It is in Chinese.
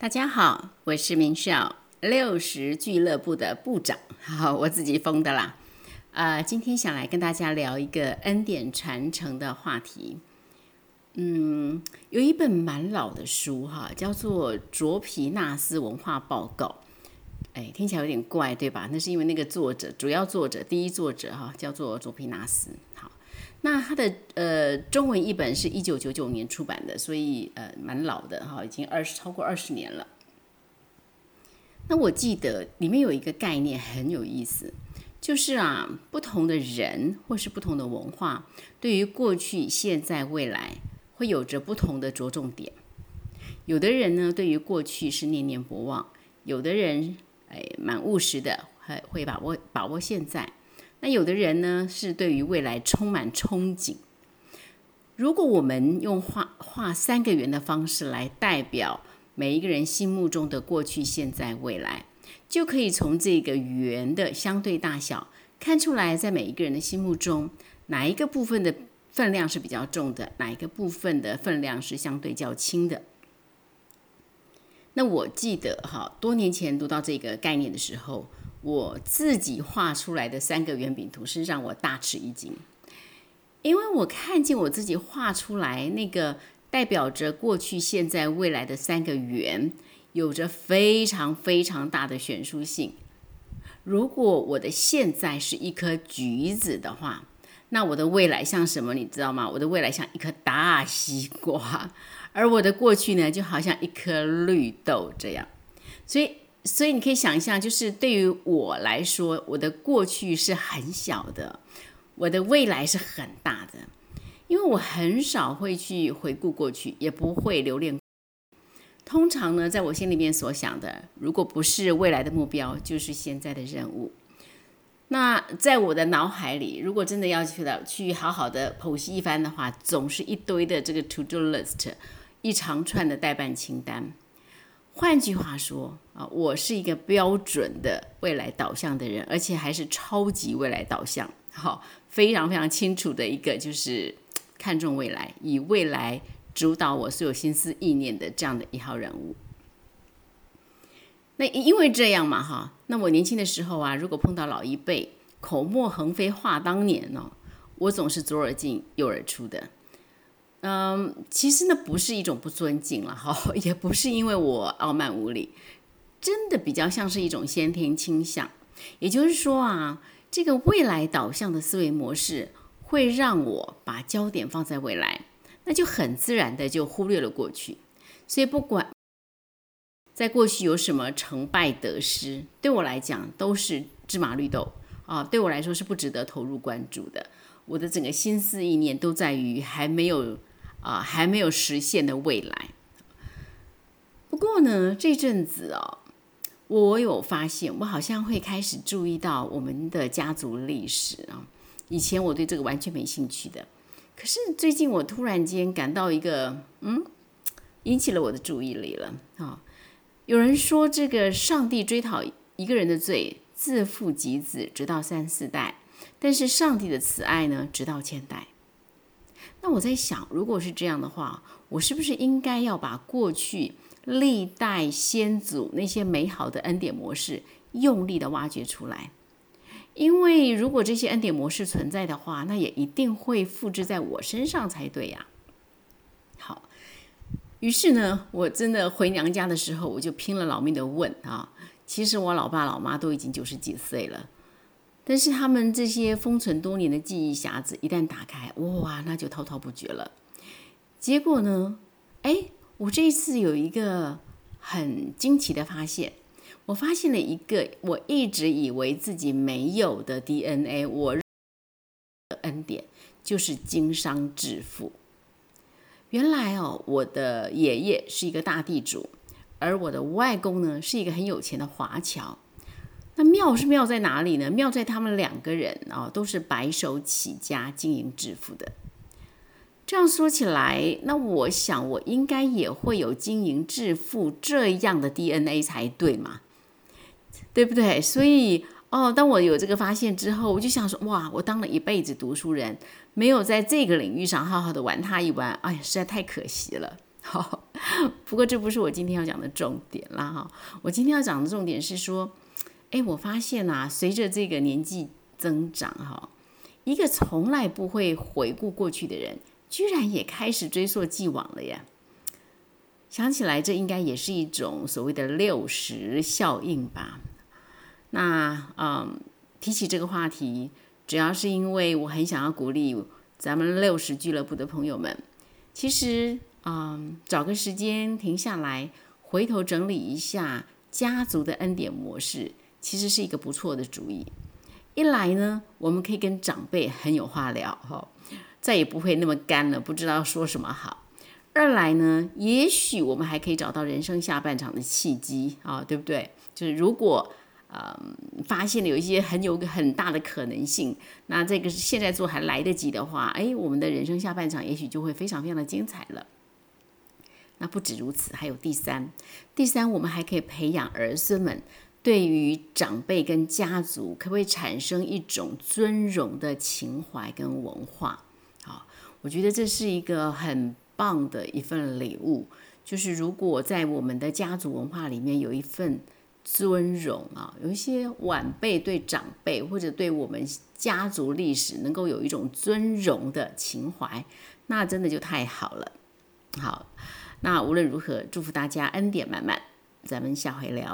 大家好，我是明少六十俱乐部的部长，好，我自己封的啦。啊，今天想来跟大家聊一个恩典传承的话题。嗯，有一本蛮老的书哈，叫做《卓皮纳斯文化报告》。哎，听起来有点怪，对吧？那是因为那个作者，主要作者，第一作者哈，叫做卓皮纳斯。好，那他的呃中文译本是一九九九年出版的，所以呃蛮老的哈，已经二十超过二十年了。那我记得里面有一个概念很有意思，就是啊，不同的人或是不同的文化，对于过去、现在、未来，会有着不同的着重点。有的人呢，对于过去是念念不忘；有的人。哎，蛮务实的，还会把握把握现在。那有的人呢，是对于未来充满憧憬。如果我们用画画三个圆的方式来代表每一个人心目中的过去、现在、未来，就可以从这个圆的相对大小看出来，在每一个人的心目中，哪一个部分的分量是比较重的，哪一个部分的分量是相对较轻的。那我记得哈，多年前读到这个概念的时候，我自己画出来的三个圆饼图是让我大吃一惊，因为我看见我自己画出来那个代表着过去、现在、未来的三个圆，有着非常非常大的悬殊性。如果我的现在是一颗橘子的话，那我的未来像什么？你知道吗？我的未来像一颗大西瓜。而我的过去呢，就好像一颗绿豆这样，所以，所以你可以想象，就是对于我来说，我的过去是很小的，我的未来是很大的，因为我很少会去回顾过去，也不会留恋。通常呢，在我心里面所想的，如果不是未来的目标，就是现在的任务。那在我的脑海里，如果真的要去了去好好的剖析一番的话，总是一堆的这个 to do list。一长串的代办清单。换句话说啊，我是一个标准的未来导向的人，而且还是超级未来导向，好，非常非常清楚的一个就是看重未来，以未来主导我所有心思意念的这样的一号人物。那因为这样嘛，哈，那我年轻的时候啊，如果碰到老一辈口沫横飞话当年呢，我总是左耳进右耳出的。嗯，其实呢不是一种不尊敬了哈，也不是因为我傲慢无礼，真的比较像是一种先天倾向。也就是说啊，这个未来导向的思维模式会让我把焦点放在未来，那就很自然的就忽略了过去。所以不管在过去有什么成败得失，对我来讲都是芝麻绿豆啊，对我来说是不值得投入关注的。我的整个心思意念都在于还没有。啊，还没有实现的未来。不过呢，这阵子哦，我有发现，我好像会开始注意到我们的家族历史啊。以前我对这个完全没兴趣的，可是最近我突然间感到一个，嗯，引起了我的注意力了啊。有人说，这个上帝追讨一个人的罪，自父及子，直到三四代；但是上帝的慈爱呢，直到千代。那我在想，如果是这样的话，我是不是应该要把过去历代先祖那些美好的恩典模式用力的挖掘出来？因为如果这些恩典模式存在的话，那也一定会复制在我身上才对呀。好，于是呢，我真的回娘家的时候，我就拼了老命的问啊。其实我老爸老妈都已经九十几岁了。但是他们这些封存多年的记忆匣子一旦打开，哇，那就滔滔不绝了。结果呢，哎，我这一次有一个很惊奇的发现，我发现了一个我一直以为自己没有的 DNA，我的恩典就是经商致富。原来哦，我的爷爷是一个大地主，而我的外公呢是一个很有钱的华侨。那妙是妙在哪里呢？妙在他们两个人啊，都是白手起家经营致富的。这样说起来，那我想我应该也会有经营致富这样的 DNA 才对嘛？对不对？所以哦，当我有这个发现之后，我就想说，哇，我当了一辈子读书人，没有在这个领域上好好的玩它一玩，哎呀，实在太可惜了。好，不过这不是我今天要讲的重点啦哈。我今天要讲的重点是说，哎，我发现啊，随着这个年纪增长哈，一个从来不会回顾过去的人，居然也开始追溯既往了呀。想起来，这应该也是一种所谓的六十效应吧。那嗯，提起这个话题，主要是因为我很想要鼓励咱们六十俱乐部的朋友们，其实嗯，找个时间停下来，回头整理一下家族的恩典模式，其实是一个不错的主意。一来呢，我们可以跟长辈很有话聊哈，再也不会那么干了，不知道说什么好。二来呢，也许我们还可以找到人生下半场的契机啊，对不对？就是如果呃发现了有一些很有很大的可能性，那这个现在做还来得及的话，哎，我们的人生下半场也许就会非常非常的精彩了。那不止如此，还有第三，第三，我们还可以培养儿孙们对于长辈跟家族，可不可以产生一种尊荣的情怀跟文化？好，我觉得这是一个很。棒的一份礼物，就是如果在我们的家族文化里面有一份尊荣啊，有一些晚辈对长辈或者对我们家族历史能够有一种尊荣的情怀，那真的就太好了。好，那无论如何，祝福大家恩典满满，咱们下回聊。